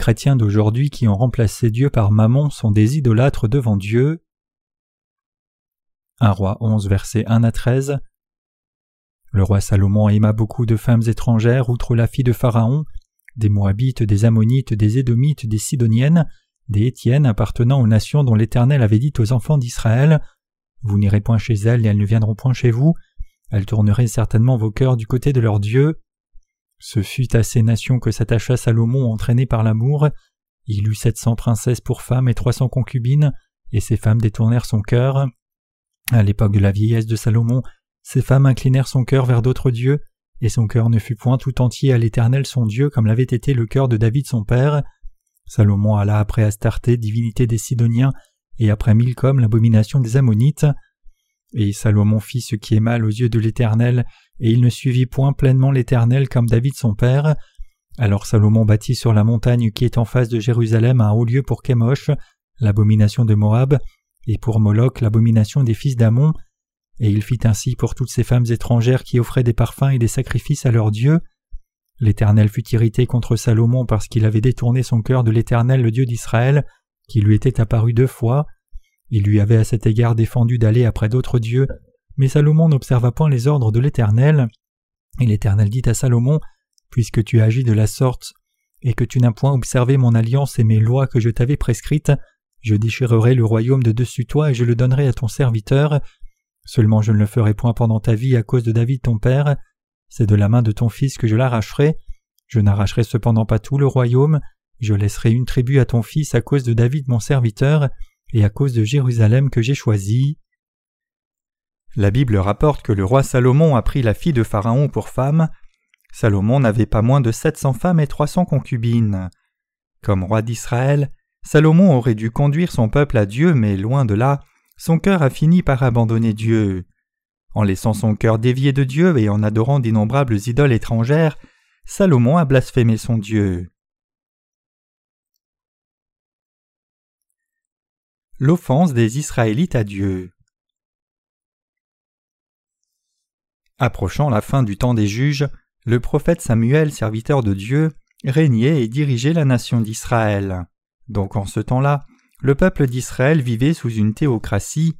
Chrétiens d'aujourd'hui qui ont remplacé Dieu par Mammon sont des idolâtres devant Dieu. 1 roi 11 versets 1 à 13 Le roi Salomon aima beaucoup de femmes étrangères outre la fille de Pharaon, des Moabites, des Ammonites, des Édomites, des Sidoniennes, des Étiennes appartenant aux nations dont l'Éternel avait dit aux enfants d'Israël Vous n'irez point chez elles et elles ne viendront point chez vous, elles tourneraient certainement vos cœurs du côté de leur Dieu. Ce fut à ces nations que s'attacha Salomon entraîné par l'amour. Il eut sept cents princesses pour femmes et trois cents concubines, et ces femmes détournèrent son cœur. À l'époque de la vieillesse de Salomon, ces femmes inclinèrent son cœur vers d'autres dieux, et son cœur ne fut point tout entier à l'Éternel son Dieu comme l'avait été le cœur de David son père. Salomon alla après Astarté, divinité des Sidoniens, et après Milcom, l'abomination des Ammonites. Et Salomon fit ce qui est mal aux yeux de l'Éternel, et il ne suivit point pleinement l'Éternel comme David son père. Alors Salomon bâtit sur la montagne qui est en face de Jérusalem un haut lieu pour Kémosh, l'abomination de Moab, et pour Moloch l'abomination des fils d'Amon, et il fit ainsi pour toutes ces femmes étrangères qui offraient des parfums et des sacrifices à leurs dieux. L'Éternel fut irrité contre Salomon parce qu'il avait détourné son cœur de l'Éternel le Dieu d'Israël, qui lui était apparu deux fois. Il lui avait à cet égard défendu d'aller après d'autres dieux, mais Salomon n'observa point les ordres de l'Éternel. Et l'Éternel dit à Salomon Puisque tu agis de la sorte, et que tu n'as point observé mon alliance et mes lois que je t'avais prescrites, je déchirerai le royaume de dessus toi et je le donnerai à ton serviteur. Seulement je ne le ferai point pendant ta vie à cause de David ton père. C'est de la main de ton fils que je l'arracherai. Je n'arracherai cependant pas tout le royaume. Je laisserai une tribu à ton fils à cause de David mon serviteur et à cause de Jérusalem que j'ai choisi. La Bible rapporte que le roi Salomon a pris la fille de Pharaon pour femme. Salomon n'avait pas moins de sept cents femmes et trois cents concubines. Comme roi d'Israël, Salomon aurait dû conduire son peuple à Dieu, mais loin de là, son cœur a fini par abandonner Dieu. En laissant son cœur dévié de Dieu et en adorant d'innombrables idoles étrangères, Salomon a blasphémé son Dieu. L'offense des Israélites à Dieu. Approchant la fin du temps des juges, le prophète Samuel, serviteur de Dieu, régnait et dirigeait la nation d'Israël. Donc en ce temps-là, le peuple d'Israël vivait sous une théocratie.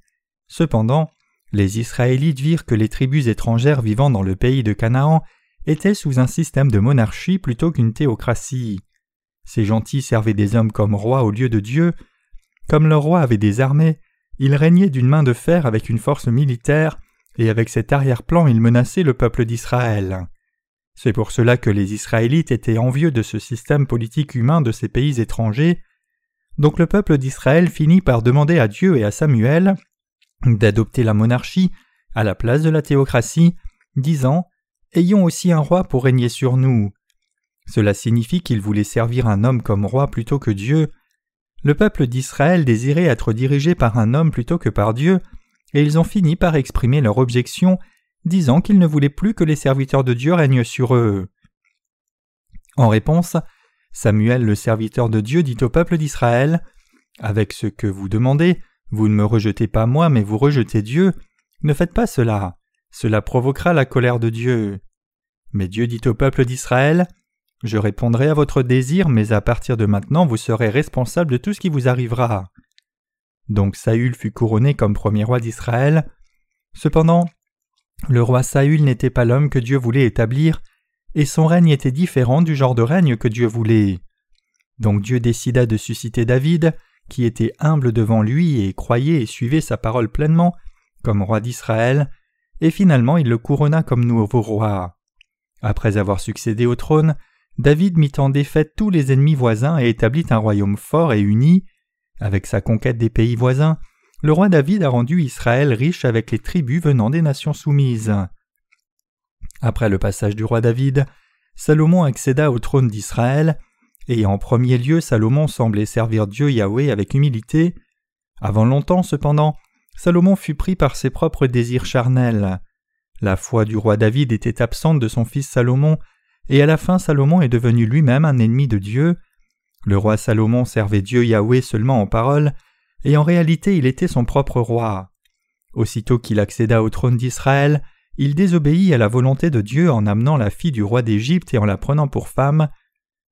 Cependant, les Israélites virent que les tribus étrangères vivant dans le pays de Canaan étaient sous un système de monarchie plutôt qu'une théocratie. Ces gentils servaient des hommes comme rois au lieu de Dieu, comme leur roi avait des armées, il régnait d'une main de fer avec une force militaire, et avec cet arrière-plan il menaçait le peuple d'Israël. C'est pour cela que les Israélites étaient envieux de ce système politique humain de ces pays étrangers. Donc le peuple d'Israël finit par demander à Dieu et à Samuel d'adopter la monarchie à la place de la théocratie, disant Ayons aussi un roi pour régner sur nous. Cela signifie qu'ils voulaient servir un homme comme roi plutôt que Dieu, le peuple d'Israël désirait être dirigé par un homme plutôt que par Dieu, et ils ont fini par exprimer leur objection, disant qu'ils ne voulaient plus que les serviteurs de Dieu règnent sur eux. En réponse, Samuel le serviteur de Dieu dit au peuple d'Israël Avec ce que vous demandez, vous ne me rejetez pas moi, mais vous rejetez Dieu. Ne faites pas cela. Cela provoquera la colère de Dieu. Mais Dieu dit au peuple d'Israël je répondrai à votre désir, mais à partir de maintenant vous serez responsable de tout ce qui vous arrivera. Donc Saül fut couronné comme premier roi d'Israël. Cependant, le roi Saül n'était pas l'homme que Dieu voulait établir, et son règne était différent du genre de règne que Dieu voulait. Donc Dieu décida de susciter David, qui était humble devant lui et croyait et suivait sa parole pleinement, comme roi d'Israël, et finalement il le couronna comme nouveau roi. Après avoir succédé au trône, David mit en défaite tous les ennemis voisins et établit un royaume fort et uni. Avec sa conquête des pays voisins, le roi David a rendu Israël riche avec les tribus venant des nations soumises. Après le passage du roi David, Salomon accéda au trône d'Israël, et en premier lieu Salomon semblait servir Dieu Yahweh avec humilité. Avant longtemps cependant, Salomon fut pris par ses propres désirs charnels. La foi du roi David était absente de son fils Salomon, et à la fin Salomon est devenu lui-même un ennemi de Dieu. Le roi Salomon servait Dieu Yahweh seulement en parole, et en réalité il était son propre roi. Aussitôt qu'il accéda au trône d'Israël, il désobéit à la volonté de Dieu en amenant la fille du roi d'Égypte et en la prenant pour femme.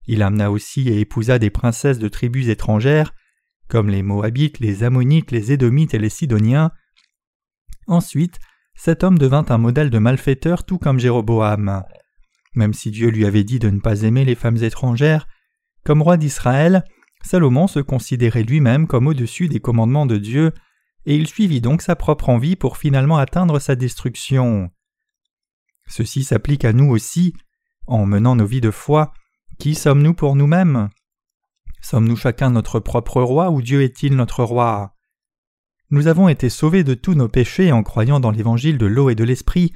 Il amena aussi et épousa des princesses de tribus étrangères, comme les Moabites, les Ammonites, les Édomites et les Sidoniens. Ensuite, cet homme devint un modèle de malfaiteur tout comme Jéroboam. Même si Dieu lui avait dit de ne pas aimer les femmes étrangères, comme roi d'Israël, Salomon se considérait lui-même comme au-dessus des commandements de Dieu, et il suivit donc sa propre envie pour finalement atteindre sa destruction. Ceci s'applique à nous aussi, en menant nos vies de foi. Qui sommes-nous pour nous-mêmes? Sommes-nous chacun notre propre roi ou Dieu est-il notre roi? Nous avons été sauvés de tous nos péchés en croyant dans l'évangile de l'eau et de l'esprit,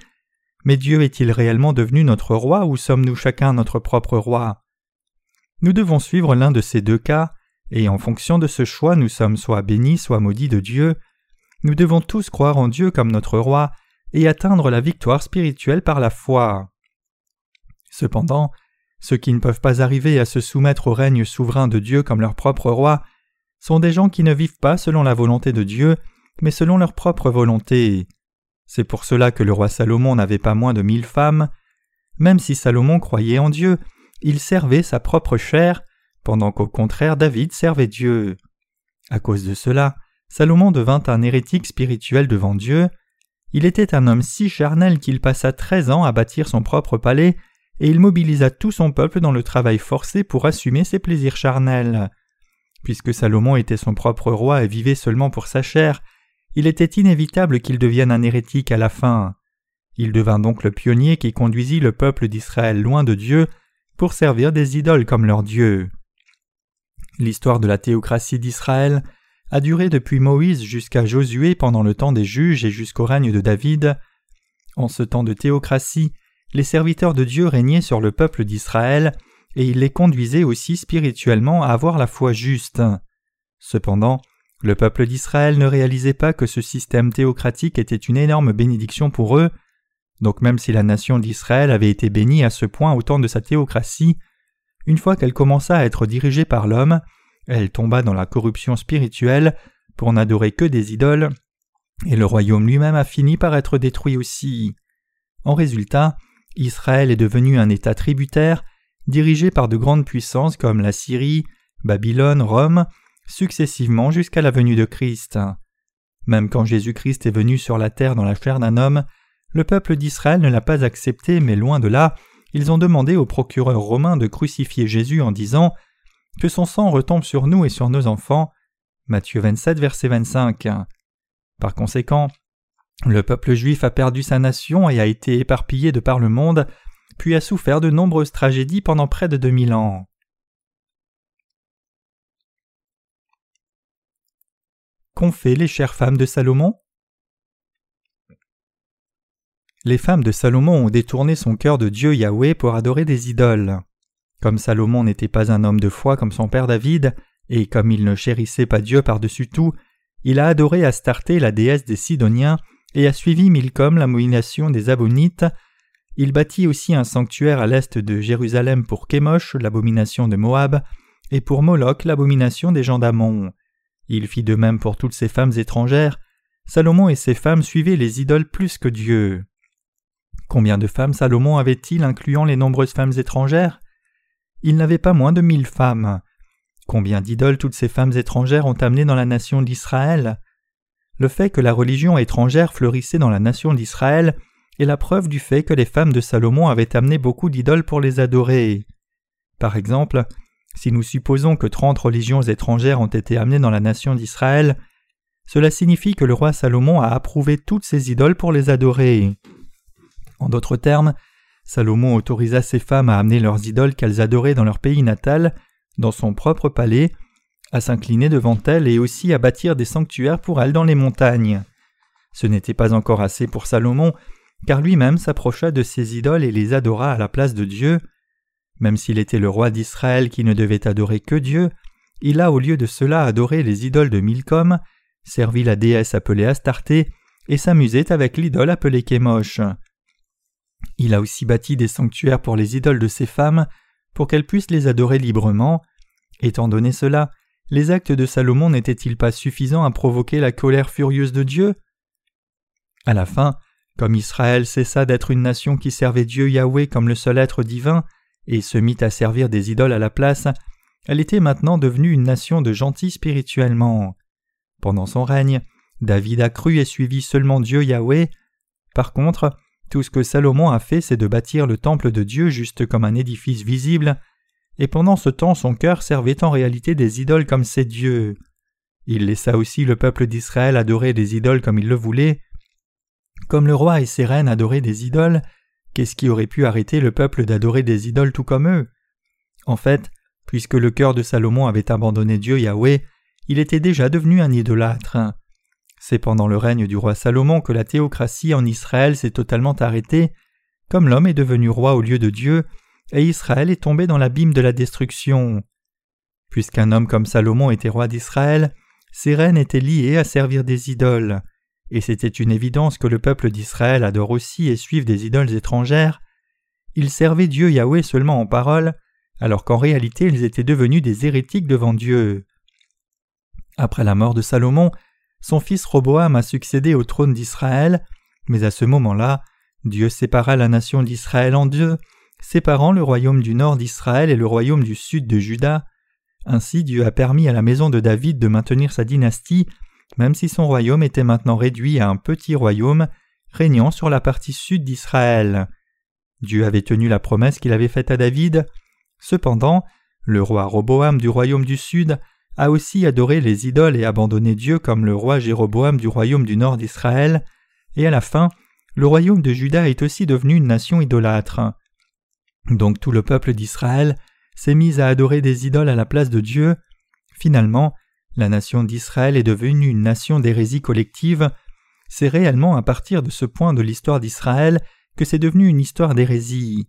mais Dieu est-il réellement devenu notre roi ou sommes-nous chacun notre propre roi? Nous devons suivre l'un de ces deux cas, et en fonction de ce choix nous sommes soit bénis, soit maudits de Dieu. Nous devons tous croire en Dieu comme notre roi et atteindre la victoire spirituelle par la foi. Cependant, ceux qui ne peuvent pas arriver à se soumettre au règne souverain de Dieu comme leur propre roi sont des gens qui ne vivent pas selon la volonté de Dieu, mais selon leur propre volonté. C'est pour cela que le roi Salomon n'avait pas moins de mille femmes. Même si Salomon croyait en Dieu, il servait sa propre chair, pendant qu'au contraire David servait Dieu. À cause de cela, Salomon devint un hérétique spirituel devant Dieu, il était un homme si charnel qu'il passa treize ans à bâtir son propre palais, et il mobilisa tout son peuple dans le travail forcé pour assumer ses plaisirs charnels. Puisque Salomon était son propre roi et vivait seulement pour sa chair, il était inévitable qu'il devienne un hérétique à la fin. Il devint donc le pionnier qui conduisit le peuple d'Israël loin de Dieu pour servir des idoles comme leur Dieu. L'histoire de la théocratie d'Israël a duré depuis Moïse jusqu'à Josué pendant le temps des juges et jusqu'au règne de David. En ce temps de théocratie, les serviteurs de Dieu régnaient sur le peuple d'Israël, et ils les conduisaient aussi spirituellement à avoir la foi juste. Cependant, le peuple d'Israël ne réalisait pas que ce système théocratique était une énorme bénédiction pour eux, donc même si la nation d'Israël avait été bénie à ce point au temps de sa théocratie, une fois qu'elle commença à être dirigée par l'homme, elle tomba dans la corruption spirituelle pour n'adorer que des idoles, et le royaume lui-même a fini par être détruit aussi. En résultat, Israël est devenu un État tributaire, dirigé par de grandes puissances comme la Syrie, Babylone, Rome, successivement jusqu'à la venue de Christ. Même quand Jésus-Christ est venu sur la terre dans la chair d'un homme, le peuple d'Israël ne l'a pas accepté, mais loin de là, ils ont demandé au procureur romain de crucifier Jésus en disant que son sang retombe sur nous et sur nos enfants. Matthieu 27, verset 25. Par conséquent, le peuple juif a perdu sa nation et a été éparpillé de par le monde, puis a souffert de nombreuses tragédies pendant près de 2000 ans. Qu'ont fait les chères femmes de Salomon? Les femmes de Salomon ont détourné son cœur de Dieu Yahweh pour adorer des idoles. Comme Salomon n'était pas un homme de foi comme son père David, et comme il ne chérissait pas Dieu par-dessus tout, il a adoré Astarté, la déesse des Sidoniens, et a suivi Milcom, l'amomination des Ammonites. Il bâtit aussi un sanctuaire à l'est de Jérusalem pour Kémosh, l'abomination de Moab, et pour Moloch, l'abomination des gens d'Amon. Il fit de même pour toutes ces femmes étrangères. Salomon et ses femmes suivaient les idoles plus que Dieu. Combien de femmes Salomon avait-il, incluant les nombreuses femmes étrangères? Il n'avait pas moins de mille femmes. Combien d'idoles toutes ces femmes étrangères ont amené dans la nation d'Israël? Le fait que la religion étrangère fleurissait dans la nation d'Israël est la preuve du fait que les femmes de Salomon avaient amené beaucoup d'idoles pour les adorer. Par exemple, si nous supposons que trente religions étrangères ont été amenées dans la nation d'Israël, cela signifie que le roi Salomon a approuvé toutes ces idoles pour les adorer. En d'autres termes, Salomon autorisa ses femmes à amener leurs idoles qu'elles adoraient dans leur pays natal, dans son propre palais, à s'incliner devant elles et aussi à bâtir des sanctuaires pour elles dans les montagnes. Ce n'était pas encore assez pour Salomon, car lui-même s'approcha de ses idoles et les adora à la place de Dieu. Même s'il était le roi d'Israël qui ne devait adorer que Dieu, il a au lieu de cela adoré les idoles de Milcom, servi la déesse appelée Astarté, et s'amusait avec l'idole appelée Kémosh. Il a aussi bâti des sanctuaires pour les idoles de ses femmes, pour qu'elles puissent les adorer librement. Étant donné cela, les actes de Salomon n'étaient-ils pas suffisants à provoquer la colère furieuse de Dieu? À la fin, comme Israël cessa d'être une nation qui servait Dieu Yahweh comme le seul être divin, et se mit à servir des idoles à la place, elle était maintenant devenue une nation de gentils spirituellement. Pendant son règne, David a cru et suivi seulement Dieu Yahweh. Par contre, tout ce que Salomon a fait, c'est de bâtir le temple de Dieu juste comme un édifice visible, et pendant ce temps son cœur servait en réalité des idoles comme ses dieux. Il laissa aussi le peuple d'Israël adorer des idoles comme il le voulait. Comme le roi et ses reines adoraient des idoles, qu'est-ce qui aurait pu arrêter le peuple d'adorer des idoles tout comme eux? En fait, puisque le cœur de Salomon avait abandonné Dieu Yahweh, il était déjà devenu un idolâtre. C'est pendant le règne du roi Salomon que la théocratie en Israël s'est totalement arrêtée, comme l'homme est devenu roi au lieu de Dieu, et Israël est tombé dans l'abîme de la destruction. Puisqu'un homme comme Salomon était roi d'Israël, ses reines étaient liées à servir des idoles, et c'était une évidence que le peuple d'Israël adore aussi et suive des idoles étrangères. Ils servaient Dieu Yahweh seulement en parole, alors qu'en réalité ils étaient devenus des hérétiques devant Dieu. Après la mort de Salomon, son fils Roboam a succédé au trône d'Israël, mais à ce moment-là, Dieu sépara la nation d'Israël en deux, séparant le royaume du nord d'Israël et le royaume du sud de Juda. Ainsi Dieu a permis à la maison de David de maintenir sa dynastie, même si son royaume était maintenant réduit à un petit royaume, régnant sur la partie sud d'Israël. Dieu avait tenu la promesse qu'il avait faite à David. Cependant, le roi Roboam du royaume du sud a aussi adoré les idoles et abandonné Dieu comme le roi Jéroboam du royaume du nord d'Israël, et à la fin, le royaume de Juda est aussi devenu une nation idolâtre. Donc tout le peuple d'Israël s'est mis à adorer des idoles à la place de Dieu. Finalement, la nation d'Israël est devenue une nation d'hérésie collective. C'est réellement à partir de ce point de l'histoire d'Israël que c'est devenu une histoire d'hérésie.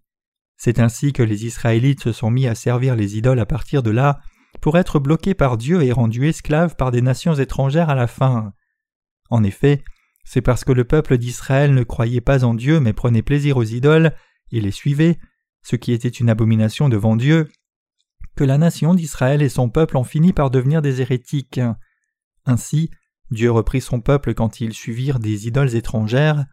C'est ainsi que les Israélites se sont mis à servir les idoles à partir de là, pour être bloqués par Dieu et rendus esclaves par des nations étrangères à la fin. En effet, c'est parce que le peuple d'Israël ne croyait pas en Dieu mais prenait plaisir aux idoles et les suivait, ce qui était une abomination devant Dieu, que la nation d'Israël et son peuple ont fini par devenir des hérétiques. Ainsi, Dieu reprit son peuple quand ils suivirent des idoles étrangères.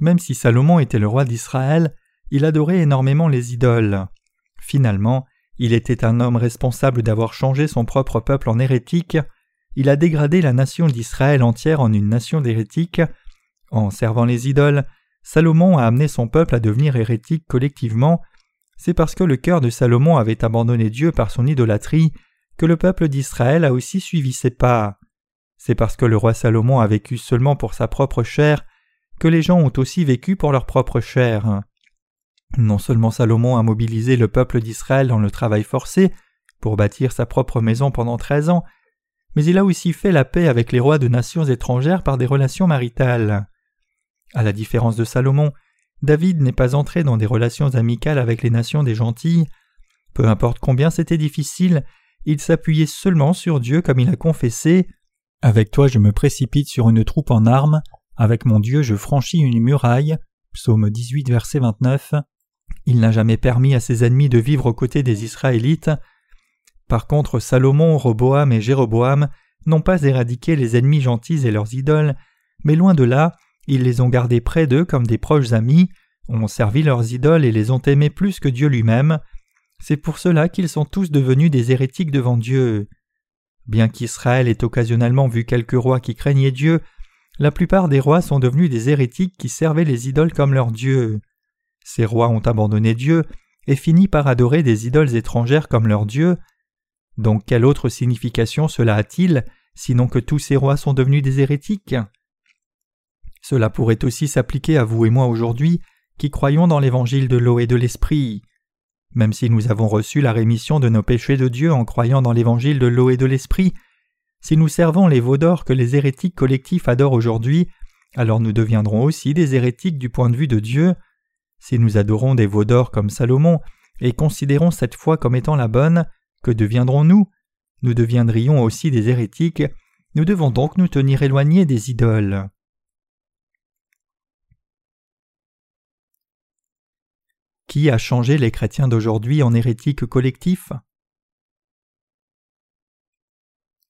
Même si Salomon était le roi d'Israël, il adorait énormément les idoles. Finalement, il était un homme responsable d'avoir changé son propre peuple en hérétique, il a dégradé la nation d'Israël entière en une nation d'hérétiques. En servant les idoles, Salomon a amené son peuple à devenir hérétique collectivement, c'est parce que le cœur de Salomon avait abandonné Dieu par son idolâtrie que le peuple d'Israël a aussi suivi ses pas. C'est parce que le roi Salomon a vécu seulement pour sa propre chair que les gens ont aussi vécu pour leur propre chair. Non seulement Salomon a mobilisé le peuple d'Israël dans le travail forcé pour bâtir sa propre maison pendant treize ans, mais il a aussi fait la paix avec les rois de nations étrangères par des relations maritales. À la différence de Salomon, David n'est pas entré dans des relations amicales avec les nations des gentils. Peu importe combien c'était difficile, il s'appuyait seulement sur Dieu comme il a confessé. Avec toi je me précipite sur une troupe en armes, avec mon Dieu je franchis une muraille. Psaume 18 verset 29. Il n'a jamais permis à ses ennemis de vivre aux côtés des Israélites. Par contre, Salomon, Roboam et Jéroboam n'ont pas éradiqué les ennemis gentils et leurs idoles, mais loin de là, ils les ont gardés près d'eux comme des proches amis, ont servi leurs idoles et les ont aimés plus que Dieu lui-même. C'est pour cela qu'ils sont tous devenus des hérétiques devant Dieu. Bien qu'Israël ait occasionnellement vu quelques rois qui craignaient Dieu, la plupart des rois sont devenus des hérétiques qui servaient les idoles comme leur Dieu. Ces rois ont abandonné Dieu et fini par adorer des idoles étrangères comme leur Dieu. Donc quelle autre signification cela a-t-il, sinon que tous ces rois sont devenus des hérétiques? Cela pourrait aussi s'appliquer à vous et moi aujourd'hui, qui croyons dans l'évangile de l'eau et de l'esprit. Même si nous avons reçu la rémission de nos péchés de Dieu en croyant dans l'évangile de l'eau et de l'esprit, si nous servons les veaux d'or que les hérétiques collectifs adorent aujourd'hui, alors nous deviendrons aussi des hérétiques du point de vue de Dieu. Si nous adorons des veaux d'or comme Salomon et considérons cette foi comme étant la bonne, que deviendrons-nous Nous deviendrions aussi des hérétiques. Nous devons donc nous tenir éloignés des idoles. Qui a changé les chrétiens d'aujourd'hui en hérétiques collectifs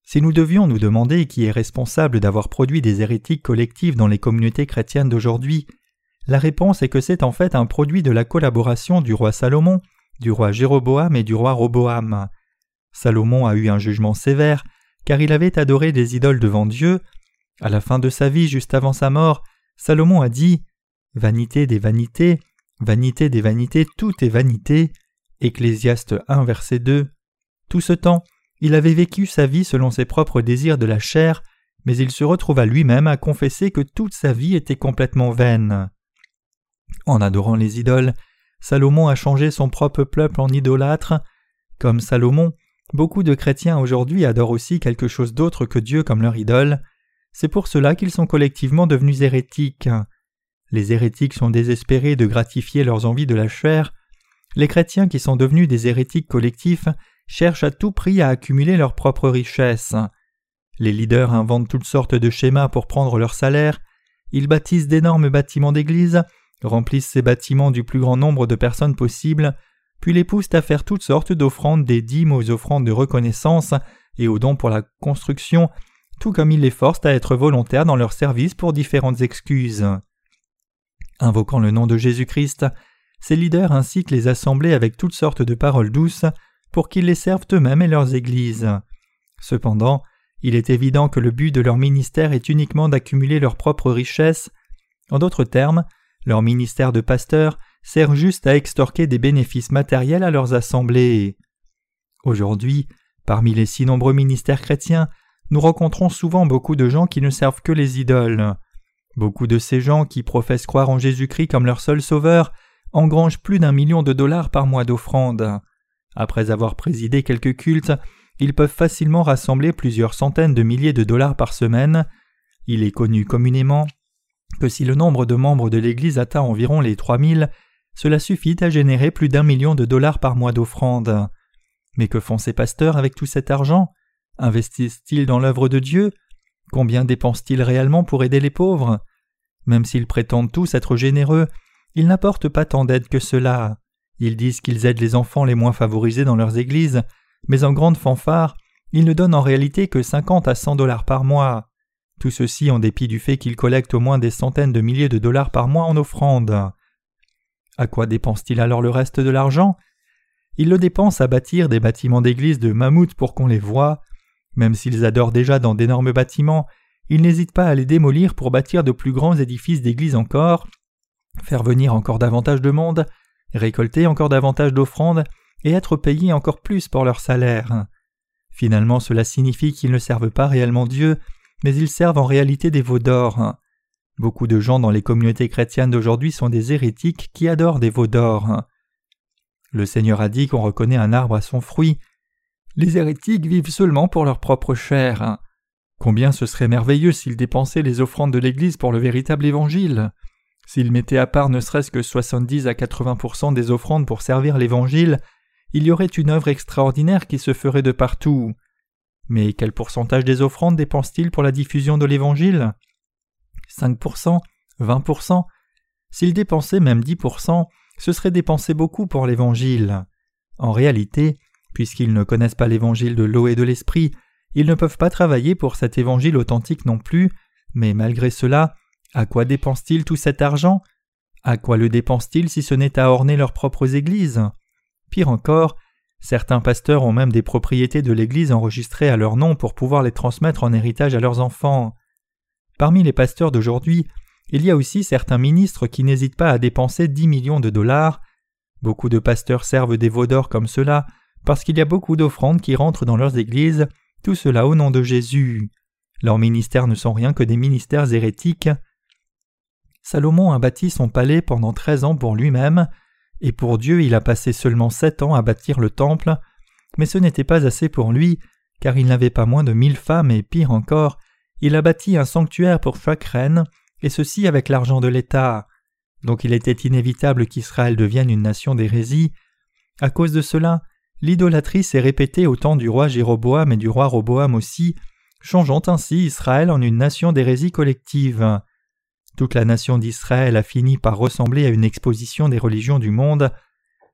Si nous devions nous demander qui est responsable d'avoir produit des hérétiques collectifs dans les communautés chrétiennes d'aujourd'hui, la réponse est que c'est en fait un produit de la collaboration du roi Salomon du roi Jéroboam et du roi Roboam. Salomon a eu un jugement sévère, car il avait adoré des idoles devant Dieu. À la fin de sa vie, juste avant sa mort, Salomon a dit Vanité des vanités, vanité des vanités, tout est vanité. Ecclésiaste 1, verset 2. Tout ce temps, il avait vécu sa vie selon ses propres désirs de la chair, mais il se retrouva lui-même à confesser que toute sa vie était complètement vaine. En adorant les idoles, Salomon a changé son propre peuple en idolâtre. Comme Salomon, beaucoup de chrétiens aujourd'hui adorent aussi quelque chose d'autre que Dieu comme leur idole. C'est pour cela qu'ils sont collectivement devenus hérétiques. Les hérétiques sont désespérés de gratifier leurs envies de la chair. Les chrétiens qui sont devenus des hérétiques collectifs cherchent à tout prix à accumuler leurs propres richesses. Les leaders inventent toutes sortes de schémas pour prendre leur salaire, ils bâtissent d'énormes bâtiments d'église, remplissent ces bâtiments du plus grand nombre de personnes possible, puis les poussent à faire toutes sortes d'offrandes des dîmes aux offrandes de reconnaissance et aux dons pour la construction, tout comme ils les forcent à être volontaires dans leur service pour différentes excuses. Invoquant le nom de Jésus-Christ, ces leaders incitent les assemblées avec toutes sortes de paroles douces pour qu'ils les servent eux-mêmes et leurs églises. Cependant, il est évident que le but de leur ministère est uniquement d'accumuler leurs propres richesses. En d'autres termes, leur ministère de pasteur sert juste à extorquer des bénéfices matériels à leurs assemblées. Aujourd'hui, parmi les si nombreux ministères chrétiens, nous rencontrons souvent beaucoup de gens qui ne servent que les idoles. Beaucoup de ces gens qui professent croire en Jésus-Christ comme leur seul sauveur engrangent plus d'un million de dollars par mois d'offrandes. Après avoir présidé quelques cultes, ils peuvent facilement rassembler plusieurs centaines de milliers de dollars par semaine. Il est connu communément que si le nombre de membres de l'Église atteint environ les 3000, cela suffit à générer plus d'un million de dollars par mois d'offrandes. Mais que font ces pasteurs avec tout cet argent? Investissent-ils dans l'œuvre de Dieu? Combien dépensent-ils réellement pour aider les pauvres? Même s'ils prétendent tous être généreux, ils n'apportent pas tant d'aide que cela. Ils disent qu'ils aident les enfants les moins favorisés dans leurs églises, mais en grande fanfare, ils ne donnent en réalité que 50 à 100 dollars par mois. Tout ceci en dépit du fait qu'ils collectent au moins des centaines de milliers de dollars par mois en offrandes. À quoi dépensent-ils alors le reste de l'argent? Ils le dépensent à bâtir des bâtiments d'église de mammouth pour qu'on les voie. Même s'ils adorent déjà dans d'énormes bâtiments, ils n'hésitent pas à les démolir pour bâtir de plus grands édifices d'église encore, faire venir encore davantage de monde, récolter encore davantage d'offrandes et être payés encore plus pour leur salaire. Finalement cela signifie qu'ils ne servent pas réellement Dieu, mais ils servent en réalité des veaux d'or. Beaucoup de gens dans les communautés chrétiennes d'aujourd'hui sont des hérétiques qui adorent des veaux d'or. Le Seigneur a dit qu'on reconnaît un arbre à son fruit. Les hérétiques vivent seulement pour leur propre chair. Combien ce serait merveilleux s'ils dépensaient les offrandes de l'Église pour le véritable Évangile. S'ils mettaient à part ne serait-ce que 70 à 80% des offrandes pour servir l'Évangile, il y aurait une œuvre extraordinaire qui se ferait de partout. Mais quel pourcentage des offrandes dépensent-ils pour la diffusion de l'Évangile? 5%, 20%. S'ils dépensaient même 10%, ce serait dépenser beaucoup pour l'Évangile. En réalité, puisqu'ils ne connaissent pas l'Évangile de l'eau et de l'Esprit, ils ne peuvent pas travailler pour cet Évangile authentique non plus, mais malgré cela, à quoi dépensent-ils tout cet argent? À quoi le dépensent-ils si ce n'est à orner leurs propres églises? Pire encore, certains pasteurs ont même des propriétés de l'Église enregistrées à leur nom pour pouvoir les transmettre en héritage à leurs enfants. Parmi les pasteurs d'aujourd'hui, il y a aussi certains ministres qui n'hésitent pas à dépenser 10 millions de dollars. Beaucoup de pasteurs servent des veaux d'or comme cela parce qu'il y a beaucoup d'offrandes qui rentrent dans leurs églises, tout cela au nom de Jésus. Leurs ministères ne sont rien que des ministères hérétiques. Salomon a bâti son palais pendant treize ans pour lui-même, et pour Dieu il a passé seulement sept ans à bâtir le temple, mais ce n'était pas assez pour lui, car il n'avait pas moins de mille femmes, et pire encore, il a bâti un sanctuaire pour chaque reine, et ceci avec l'argent de l'État. Donc il était inévitable qu'Israël devienne une nation d'hérésie. À cause de cela, l'idolâtrie s'est répétée au temps du roi Jéroboam et du roi Roboam aussi, changeant ainsi Israël en une nation d'hérésie collective. Toute la nation d'Israël a fini par ressembler à une exposition des religions du monde.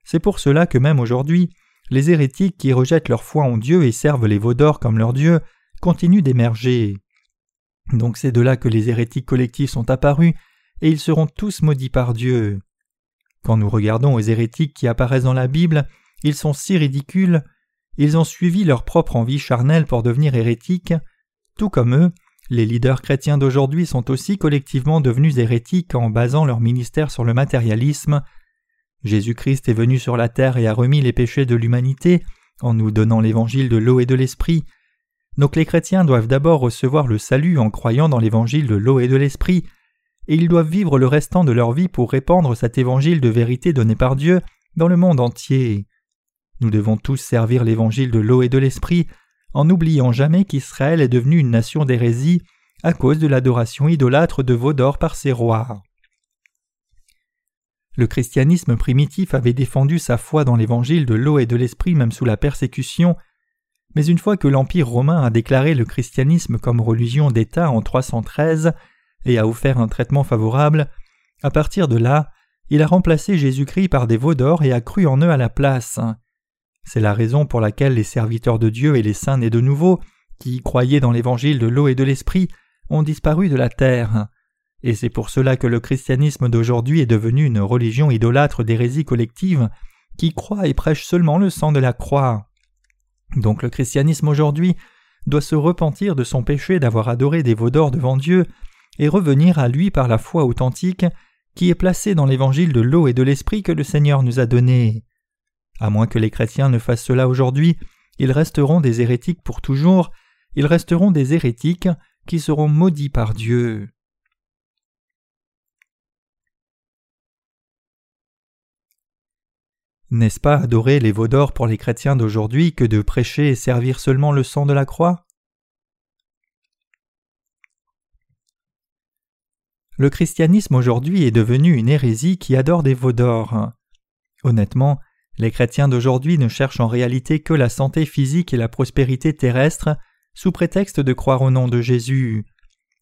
C'est pour cela que même aujourd'hui, les hérétiques qui rejettent leur foi en Dieu et servent les veaux comme leur Dieu continuent d'émerger. Donc c'est de là que les hérétiques collectifs sont apparus, et ils seront tous maudits par Dieu. Quand nous regardons aux hérétiques qui apparaissent dans la Bible, ils sont si ridicules, ils ont suivi leur propre envie charnelle pour devenir hérétiques, tout comme eux, les leaders chrétiens d'aujourd'hui sont aussi collectivement devenus hérétiques en basant leur ministère sur le matérialisme. Jésus-Christ est venu sur la terre et a remis les péchés de l'humanité en nous donnant l'évangile de l'eau et de l'esprit. Donc les chrétiens doivent d'abord recevoir le salut en croyant dans l'évangile de l'eau et de l'esprit, et ils doivent vivre le restant de leur vie pour répandre cet évangile de vérité donné par Dieu dans le monde entier. Nous devons tous servir l'évangile de l'eau et de l'esprit en n'oubliant jamais qu'Israël est devenu une nation d'hérésie à cause de l'adoration idolâtre de veaux d'or par ses rois. Le christianisme primitif avait défendu sa foi dans l'évangile de l'eau et de l'esprit même sous la persécution, mais une fois que l'Empire romain a déclaré le christianisme comme religion d'État en 313 et a offert un traitement favorable, à partir de là, il a remplacé Jésus-Christ par des veaux d'or et a cru en eux à la place. C'est la raison pour laquelle les serviteurs de Dieu et les saints nés de nouveau, qui croyaient dans l'évangile de l'eau et de l'esprit, ont disparu de la terre. Et c'est pour cela que le christianisme d'aujourd'hui est devenu une religion idolâtre d'hérésie collective qui croit et prêche seulement le sang de la croix. Donc le christianisme aujourd'hui doit se repentir de son péché d'avoir adoré des veaux d'or devant Dieu et revenir à lui par la foi authentique qui est placée dans l'évangile de l'eau et de l'esprit que le Seigneur nous a donné. À moins que les chrétiens ne fassent cela aujourd'hui, ils resteront des hérétiques pour toujours, ils resteront des hérétiques qui seront maudits par Dieu. N'est-ce pas adorer les veaux d'or pour les chrétiens d'aujourd'hui que de prêcher et servir seulement le sang de la croix? Le christianisme aujourd'hui est devenu une hérésie qui adore des veaux d'or. Honnêtement, les chrétiens d'aujourd'hui ne cherchent en réalité que la santé physique et la prospérité terrestre sous prétexte de croire au nom de Jésus.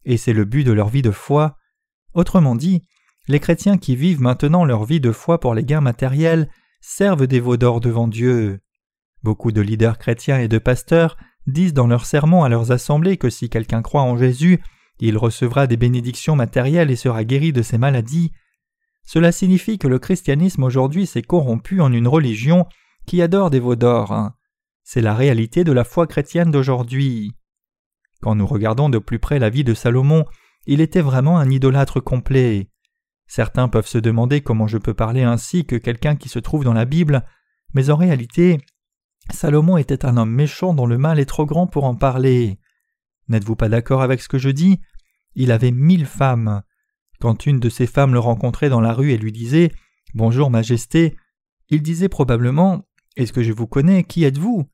Et c'est le but de leur vie de foi. Autrement dit, les chrétiens qui vivent maintenant leur vie de foi pour les gains matériels servent des veaux d'or devant Dieu. Beaucoup de leaders chrétiens et de pasteurs disent dans leurs sermons à leurs assemblées que si quelqu'un croit en Jésus, il recevra des bénédictions matérielles et sera guéri de ses maladies. Cela signifie que le christianisme aujourd'hui s'est corrompu en une religion qui adore des veaux d'or. C'est la réalité de la foi chrétienne d'aujourd'hui. Quand nous regardons de plus près la vie de Salomon, il était vraiment un idolâtre complet. Certains peuvent se demander comment je peux parler ainsi que quelqu'un qui se trouve dans la Bible, mais en réalité, Salomon était un homme méchant dont le mal est trop grand pour en parler. N'êtes-vous pas d'accord avec ce que je dis? Il avait mille femmes. Quand une de ces femmes le rencontrait dans la rue et lui disait Bonjour, Majesté, il disait probablement Est-ce que je vous connais? Qui êtes-vous?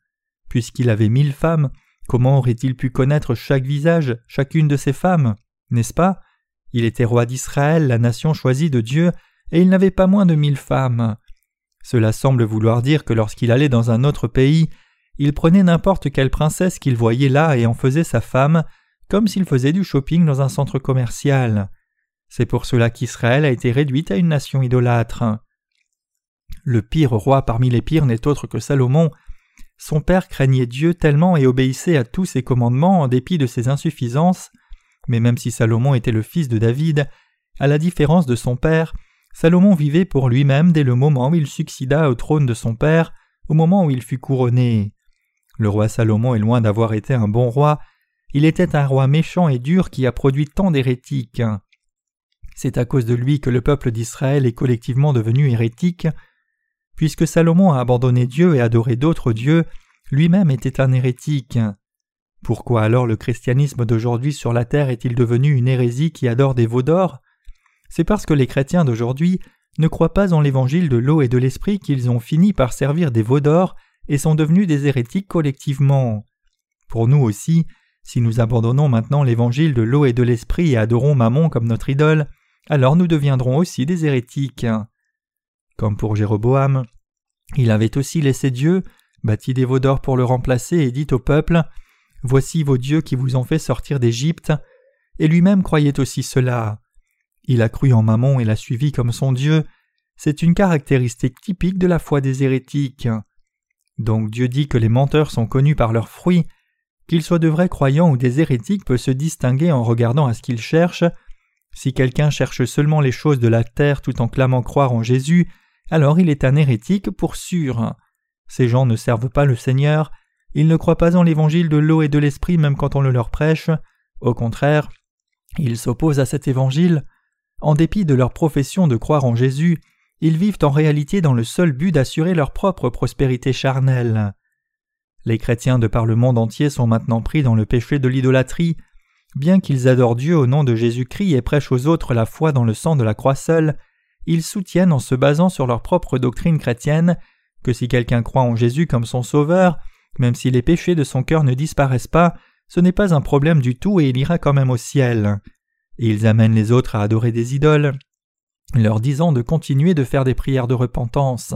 Puisqu'il avait mille femmes, comment aurait-il pu connaître chaque visage, chacune de ces femmes? N'est-ce pas? Il était roi d'Israël, la nation choisie de Dieu, et il n'avait pas moins de mille femmes. Cela semble vouloir dire que lorsqu'il allait dans un autre pays, il prenait n'importe quelle princesse qu'il voyait là et en faisait sa femme, comme s'il faisait du shopping dans un centre commercial. C'est pour cela qu'Israël a été réduite à une nation idolâtre. Le pire roi parmi les pires n'est autre que Salomon. Son père craignait Dieu tellement et obéissait à tous ses commandements en dépit de ses insuffisances, mais même si Salomon était le fils de David, à la différence de son père, Salomon vivait pour lui-même dès le moment où il succéda au trône de son père, au moment où il fut couronné. Le roi Salomon est loin d'avoir été un bon roi, il était un roi méchant et dur qui a produit tant d'hérétiques. C'est à cause de lui que le peuple d'Israël est collectivement devenu hérétique. Puisque Salomon a abandonné Dieu et adoré d'autres dieux, lui-même était un hérétique. Pourquoi alors le christianisme d'aujourd'hui sur la terre est-il devenu une hérésie qui adore des veaux d'or? C'est parce que les chrétiens d'aujourd'hui ne croient pas en l'évangile de l'eau et de l'esprit qu'ils ont fini par servir des veaux d'or et sont devenus des hérétiques collectivement. Pour nous aussi, si nous abandonnons maintenant l'évangile de l'eau et de l'esprit et adorons Mammon comme notre idole, alors nous deviendrons aussi des hérétiques. Comme pour Jéroboam, il avait aussi laissé Dieu, bâti des veaux d'or pour le remplacer et dit au peuple Voici vos dieux qui vous ont fait sortir d'Égypte, et lui-même croyait aussi cela. Il a cru en Mammon et l'a suivi comme son Dieu. C'est une caractéristique typique de la foi des hérétiques. Donc Dieu dit que les menteurs sont connus par leurs fruits, qu'ils soient de vrais croyants ou des hérétiques peut se distinguer en regardant à ce qu'ils cherchent, Si quelqu'un cherche seulement les choses de la terre tout en clamant croire en Jésus, alors il est un hérétique pour sûr. Ces gens ne servent pas le Seigneur, ils ne croient pas en l'évangile de l'eau et de l'esprit même quand on le leur prêche, au contraire, ils s'opposent à cet évangile. En dépit de leur profession de croire en Jésus, ils vivent en réalité dans le seul but d'assurer leur propre prospérité charnelle. Les chrétiens de par le monde entier sont maintenant pris dans le péché de l'idolâtrie, bien qu'ils adorent Dieu au nom de Jésus-Christ et prêchent aux autres la foi dans le sang de la croix seule, ils soutiennent en se basant sur leur propre doctrine chrétienne que si quelqu'un croit en Jésus comme son sauveur, même si les péchés de son cœur ne disparaissent pas, ce n'est pas un problème du tout et il ira quand même au ciel. ils amènent les autres à adorer des idoles, leur disant de continuer de faire des prières de repentance.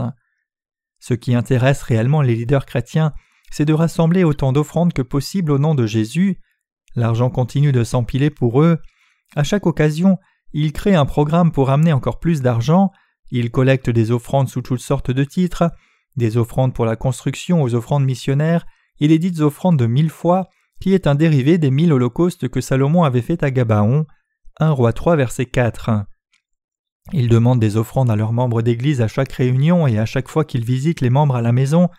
Ce qui intéresse réellement les leaders chrétiens, c'est de rassembler autant d'offrandes que possible au nom de Jésus. L'argent continue de s'empiler pour eux. À chaque occasion, ils créent un programme pour amener encore plus d'argent. Ils collectent des offrandes sous toutes sortes de titres, des offrandes pour la construction aux offrandes missionnaires et les dites offrandes de mille fois, qui est un dérivé des mille holocaustes que Salomon avait fait à Gabaon. 1 roi 3 verset 4. Ils demandent des offrandes à leurs membres d'Église à chaque réunion et à chaque fois qu'ils visitent les membres à la maison.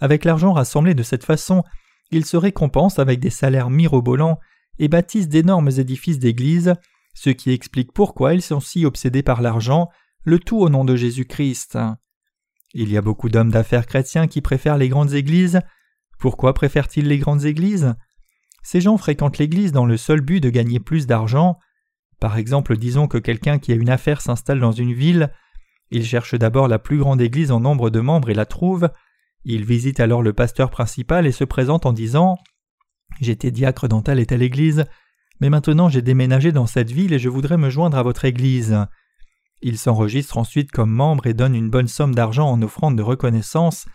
Avec l'argent rassemblé de cette façon, ils se récompensent avec des salaires mirobolants et bâtissent d'énormes édifices d'église, ce qui explique pourquoi ils sont si obsédés par l'argent, le tout au nom de Jésus-Christ. Il y a beaucoup d'hommes d'affaires chrétiens qui préfèrent les grandes églises. Pourquoi préfèrent-ils les grandes églises? Ces gens fréquentent l'église dans le seul but de gagner plus d'argent. Par exemple, disons que quelqu'un qui a une affaire s'installe dans une ville. Il cherche d'abord la plus grande église en nombre de membres et la trouve. Il visite alors le pasteur principal et se présente en disant J'étais diacre dans telle et telle église, mais maintenant j'ai déménagé dans cette ville et je voudrais me joindre à votre église. Il s'enregistre ensuite comme membre et donne une bonne somme d'argent en offrande de reconnaissance.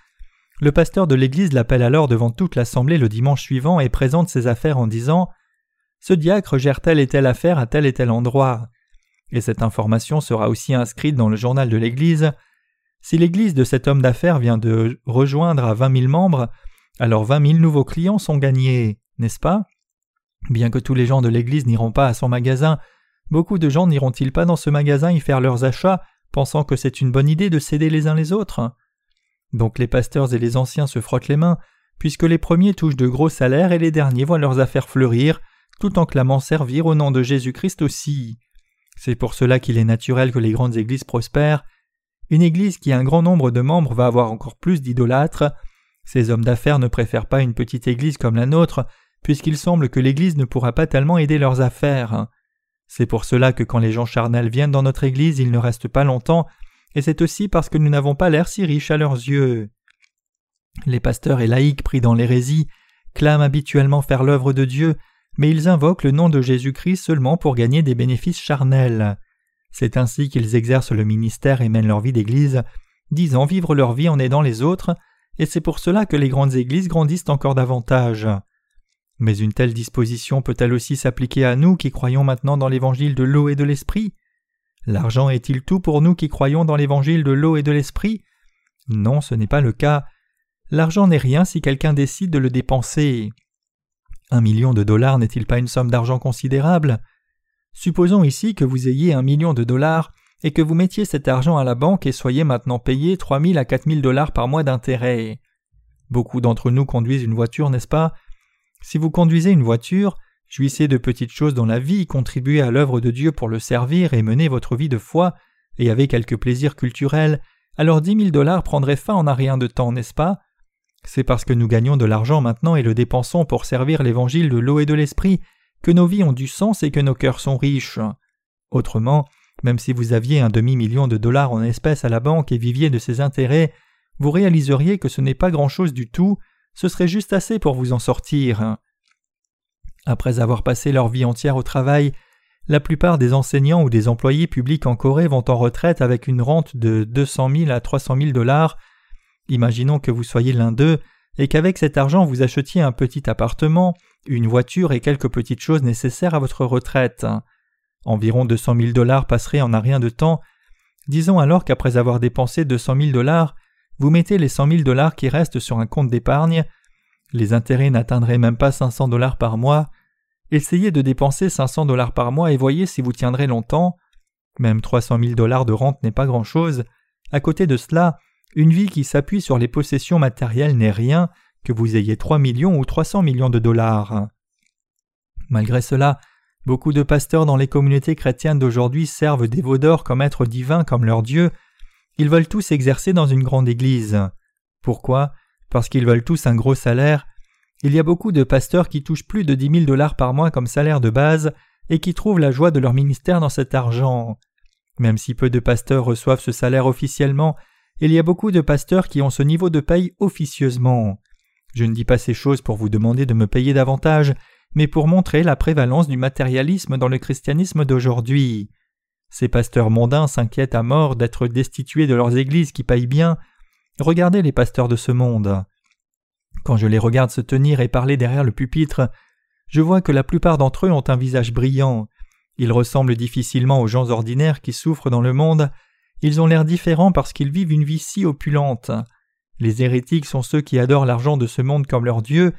Le pasteur de l'église l'appelle alors devant toute l'assemblée le dimanche suivant et présente ses affaires en disant Ce diacre gère telle et telle affaire à tel et tel endroit. Et cette information sera aussi inscrite dans le journal de l'église. Si l'église de cet homme d'affaires vient de rejoindre à vingt mille membres, alors vingt mille nouveaux clients sont gagnés, n'est-ce pas? Bien que tous les gens de l'église n'iront pas à son magasin, Beaucoup de gens n'iront-ils pas dans ce magasin y faire leurs achats, pensant que c'est une bonne idée de céder les uns les autres? Donc les pasteurs et les anciens se frottent les mains, puisque les premiers touchent de gros salaires et les derniers voient leurs affaires fleurir, tout en clamant servir au nom de Jésus-Christ aussi. C'est pour cela qu'il est naturel que les grandes églises prospèrent. Une église qui a un grand nombre de membres va avoir encore plus d'idolâtres. Ces hommes d'affaires ne préfèrent pas une petite église comme la nôtre, puisqu'il semble que l'église ne pourra pas tellement aider leurs affaires. C'est pour cela que quand les gens charnels viennent dans notre Église, ils ne restent pas longtemps, et c'est aussi parce que nous n'avons pas l'air si riches à leurs yeux. Les pasteurs et laïcs pris dans l'hérésie clament habituellement faire l'œuvre de Dieu, mais ils invoquent le nom de Jésus-Christ seulement pour gagner des bénéfices charnels. C'est ainsi qu'ils exercent le ministère et mènent leur vie d'Église, disant vivre leur vie en aidant les autres, et c'est pour cela que les grandes églises grandissent encore davantage. Mais une telle disposition peut-elle aussi s'appliquer à nous qui croyons maintenant dans l'évangile de l'eau et de l'esprit? L'argent est-il tout pour nous qui croyons dans l'évangile de l'eau et de l'esprit? Non, ce n'est pas le cas. L'argent n'est rien si quelqu'un décide de le dépenser. Un million de dollars n'est-il pas une somme d'argent considérable? Supposons ici que vous ayez un million de dollars et que vous mettiez cet argent à la banque et soyez maintenant payé trois mille à quatre mille dollars par mois d'intérêt. Beaucoup d'entre nous conduisent une voiture, n'est-ce pas? Si vous conduisez une voiture, jouissez de petites choses dans la vie, contribuez à l'œuvre de Dieu pour le servir et menez votre vie de foi, et avez quelques plaisirs culturels, alors dix mille dollars prendraient fin en un rien de temps, n'est-ce pas? C'est parce que nous gagnons de l'argent maintenant et le dépensons pour servir l'évangile de l'eau et de l'esprit que nos vies ont du sens et que nos cœurs sont riches. Autrement, même si vous aviez un demi-million de dollars en espèces à la banque et viviez de ses intérêts, vous réaliseriez que ce n'est pas grand-chose du tout, ce serait juste assez pour vous en sortir. Après avoir passé leur vie entière au travail, la plupart des enseignants ou des employés publics en Corée vont en retraite avec une rente de 200 000 à 300 000 dollars. Imaginons que vous soyez l'un d'eux et qu'avec cet argent vous achetiez un petit appartement, une voiture et quelques petites choses nécessaires à votre retraite. Environ 200 000 dollars passeraient en un rien de temps. Disons alors qu'après avoir dépensé 200 000 dollars, vous mettez les cent mille dollars qui restent sur un compte d'épargne, les intérêts n'atteindraient même pas cinq cents dollars par mois, Essayez de dépenser 500 dollars par mois et voyez si vous tiendrez longtemps. Même 300 000 dollars de rente n'est pas grand-chose. À côté de cela, une vie qui s'appuie sur les possessions matérielles n'est rien, que vous ayez 3 millions ou 300 millions de dollars. Malgré cela, beaucoup de pasteurs dans les communautés chrétiennes d'aujourd'hui servent des d'or comme êtres divins comme leur Dieu. Ils veulent tous exercer dans une grande église. Pourquoi? Parce qu'ils veulent tous un gros salaire. Il y a beaucoup de pasteurs qui touchent plus de 10 000 dollars par mois comme salaire de base et qui trouvent la joie de leur ministère dans cet argent. Même si peu de pasteurs reçoivent ce salaire officiellement, il y a beaucoup de pasteurs qui ont ce niveau de paye officieusement. Je ne dis pas ces choses pour vous demander de me payer davantage, mais pour montrer la prévalence du matérialisme dans le christianisme d'aujourd'hui. Ces pasteurs mondains s'inquiètent à mort d'être destitués de leurs églises qui payent bien. Regardez les pasteurs de ce monde. Quand je les regarde se tenir et parler derrière le pupitre, je vois que la plupart d'entre eux ont un visage brillant. Ils ressemblent difficilement aux gens ordinaires qui souffrent dans le monde. Ils ont l'air différents parce qu'ils vivent une vie si opulente. Les hérétiques sont ceux qui adorent l'argent de ce monde comme leur Dieu.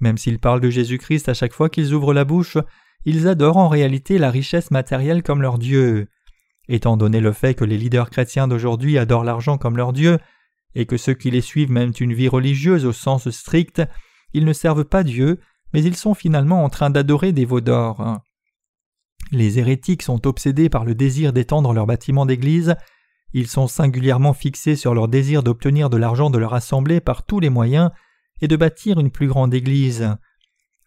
Même s'ils parlent de Jésus-Christ à chaque fois qu'ils ouvrent la bouche, ils adorent en réalité la richesse matérielle comme leur Dieu. Étant donné le fait que les leaders chrétiens d'aujourd'hui adorent l'argent comme leur Dieu, et que ceux qui les suivent mènent une vie religieuse au sens strict, ils ne servent pas Dieu, mais ils sont finalement en train d'adorer des veaux d'or. Les hérétiques sont obsédés par le désir d'étendre leur bâtiment d'église, ils sont singulièrement fixés sur leur désir d'obtenir de l'argent de leur assemblée par tous les moyens et de bâtir une plus grande église.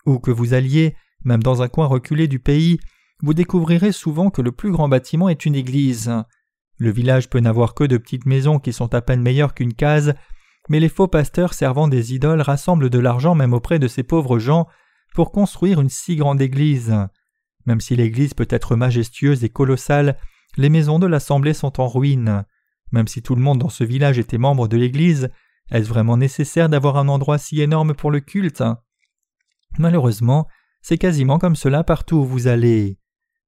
Où que vous alliez, même dans un coin reculé du pays, vous découvrirez souvent que le plus grand bâtiment est une église. Le village peut n'avoir que de petites maisons qui sont à peine meilleures qu'une case, mais les faux pasteurs servant des idoles rassemblent de l'argent même auprès de ces pauvres gens pour construire une si grande église. Même si l'église peut être majestueuse et colossale, les maisons de l'assemblée sont en ruine. Même si tout le monde dans ce village était membre de l'église, est-ce vraiment nécessaire d'avoir un endroit si énorme pour le culte? Malheureusement, c'est quasiment comme cela partout où vous allez.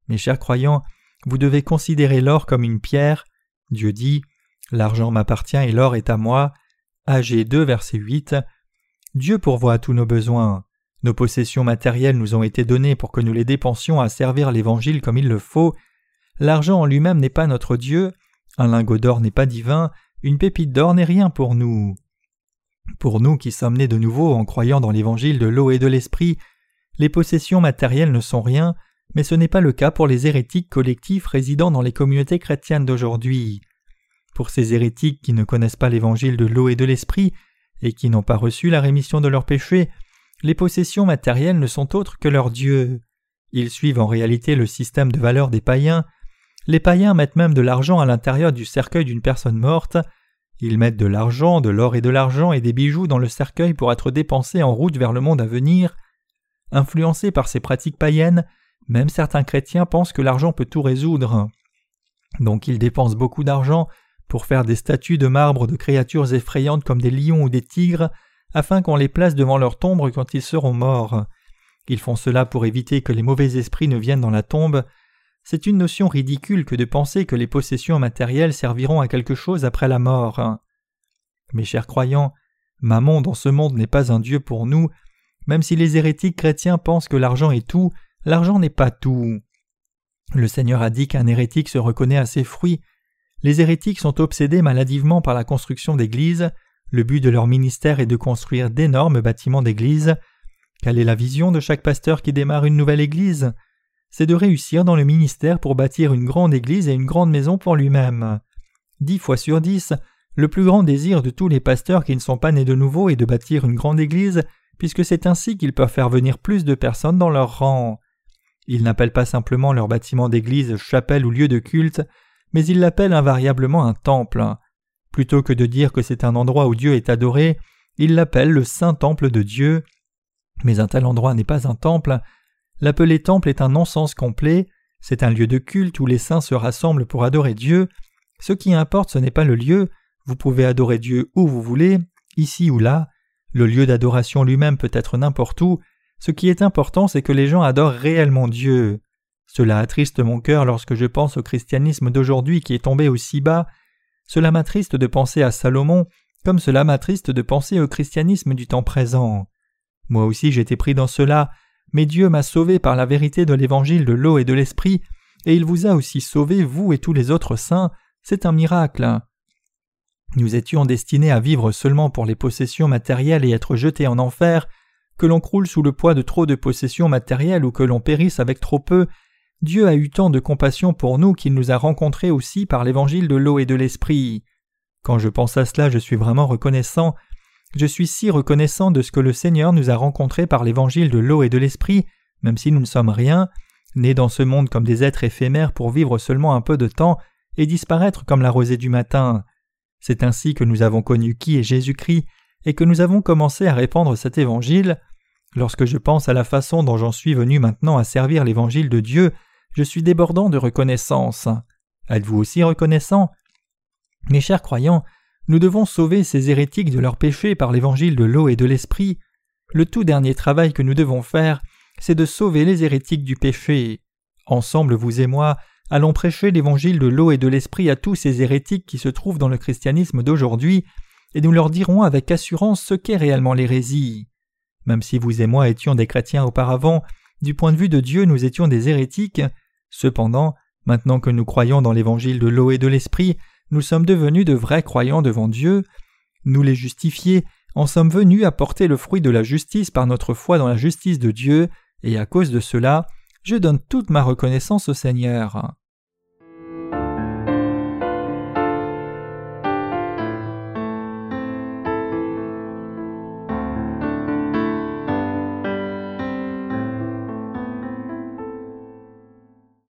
Mes chers croyants, vous devez considérer l'or comme une pierre. Dieu dit L'argent m'appartient et l'or est à moi. AG 2, verset 8. Dieu pourvoit à tous nos besoins. Nos possessions matérielles nous ont été données pour que nous les dépensions à servir l'Évangile comme il le faut. L'argent en lui-même n'est pas notre Dieu, un lingot d'or n'est pas divin, une pépite d'or n'est rien pour nous. Pour nous qui sommes nés de nouveau en croyant dans l'Évangile de l'eau et de l'Esprit, les possessions matérielles ne sont rien, mais ce n'est pas le cas pour les hérétiques collectifs résidant dans les communautés chrétiennes d'aujourd'hui. Pour ces hérétiques qui ne connaissent pas l'Évangile de l'eau et de l'Esprit, et qui n'ont pas reçu la rémission de leurs péchés, les possessions matérielles ne sont autres que leur Dieu. Ils suivent en réalité le système de valeur des païens. Les païens mettent même de l'argent à l'intérieur du cercueil d'une personne morte. Ils mettent de l'argent, de l'or et de l'argent et des bijoux dans le cercueil pour être dépensés en route vers le monde à venir. Influencés par ces pratiques païennes, même certains chrétiens pensent que l'argent peut tout résoudre. Donc ils dépensent beaucoup d'argent pour faire des statues de marbre de créatures effrayantes comme des lions ou des tigres, afin qu'on les place devant leur tombe quand ils seront morts. Ils font cela pour éviter que les mauvais esprits ne viennent dans la tombe. C'est une notion ridicule que de penser que les possessions matérielles serviront à quelque chose après la mort. Mes chers croyants, Mammon dans ce monde n'est pas un Dieu pour nous, même si les hérétiques chrétiens pensent que l'argent est tout, l'argent n'est pas tout. Le Seigneur a dit qu'un hérétique se reconnaît à ses fruits. Les hérétiques sont obsédés maladivement par la construction d'églises, le but de leur ministère est de construire d'énormes bâtiments d'église. Quelle est la vision de chaque pasteur qui démarre une nouvelle église? C'est de réussir dans le ministère pour bâtir une grande église et une grande maison pour lui-même. Dix fois sur dix, le plus grand désir de tous les pasteurs qui ne sont pas nés de nouveau est de bâtir une grande église, puisque c'est ainsi qu'ils peuvent faire venir plus de personnes dans leur rang. Ils n'appellent pas simplement leur bâtiment d'église chapelle ou lieu de culte, mais ils l'appellent invariablement un temple. Plutôt que de dire que c'est un endroit où Dieu est adoré, il l'appelle le Saint Temple de Dieu. Mais un tel endroit n'est pas un temple. L'appeler temple est un non-sens complet. C'est un lieu de culte où les saints se rassemblent pour adorer Dieu. Ce qui importe, ce n'est pas le lieu. Vous pouvez adorer Dieu où vous voulez, ici ou là. Le lieu d'adoration lui-même peut être n'importe où. Ce qui est important, c'est que les gens adorent réellement Dieu. Cela attriste mon cœur lorsque je pense au christianisme d'aujourd'hui qui est tombé aussi bas cela m'attriste de penser à Salomon, comme cela m'attriste de penser au christianisme du temps présent. Moi aussi j'étais pris dans cela, mais Dieu m'a sauvé par la vérité de l'évangile de l'eau et de l'esprit, et il vous a aussi sauvé, vous et tous les autres saints, c'est un miracle. Nous étions destinés à vivre seulement pour les possessions matérielles et être jetés en enfer, que l'on croule sous le poids de trop de possessions matérielles ou que l'on périsse avec trop peu, Dieu a eu tant de compassion pour nous qu'il nous a rencontrés aussi par l'évangile de l'eau et de l'esprit. Quand je pense à cela, je suis vraiment reconnaissant. Je suis si reconnaissant de ce que le Seigneur nous a rencontrés par l'évangile de l'eau et de l'esprit, même si nous ne sommes rien, nés dans ce monde comme des êtres éphémères pour vivre seulement un peu de temps et disparaître comme la rosée du matin. C'est ainsi que nous avons connu qui est Jésus-Christ et que nous avons commencé à répandre cet évangile. Lorsque je pense à la façon dont j'en suis venu maintenant à servir l'évangile de Dieu, je suis débordant de reconnaissance. Êtes-vous aussi reconnaissant? Mes chers croyants, nous devons sauver ces hérétiques de leurs péchés par l'évangile de l'eau et de l'esprit. Le tout dernier travail que nous devons faire, c'est de sauver les hérétiques du péché. Ensemble, vous et moi, allons prêcher l'évangile de l'eau et de l'esprit à tous ces hérétiques qui se trouvent dans le christianisme d'aujourd'hui, et nous leur dirons avec assurance ce qu'est réellement l'hérésie. Même si vous et moi étions des chrétiens auparavant, du point de vue de Dieu nous étions des hérétiques, cependant, maintenant que nous croyons dans l'évangile de l'eau et de l'esprit, nous sommes devenus de vrais croyants devant Dieu, nous les justifiés en sommes venus apporter le fruit de la justice par notre foi dans la justice de Dieu, et à cause de cela, je donne toute ma reconnaissance au Seigneur.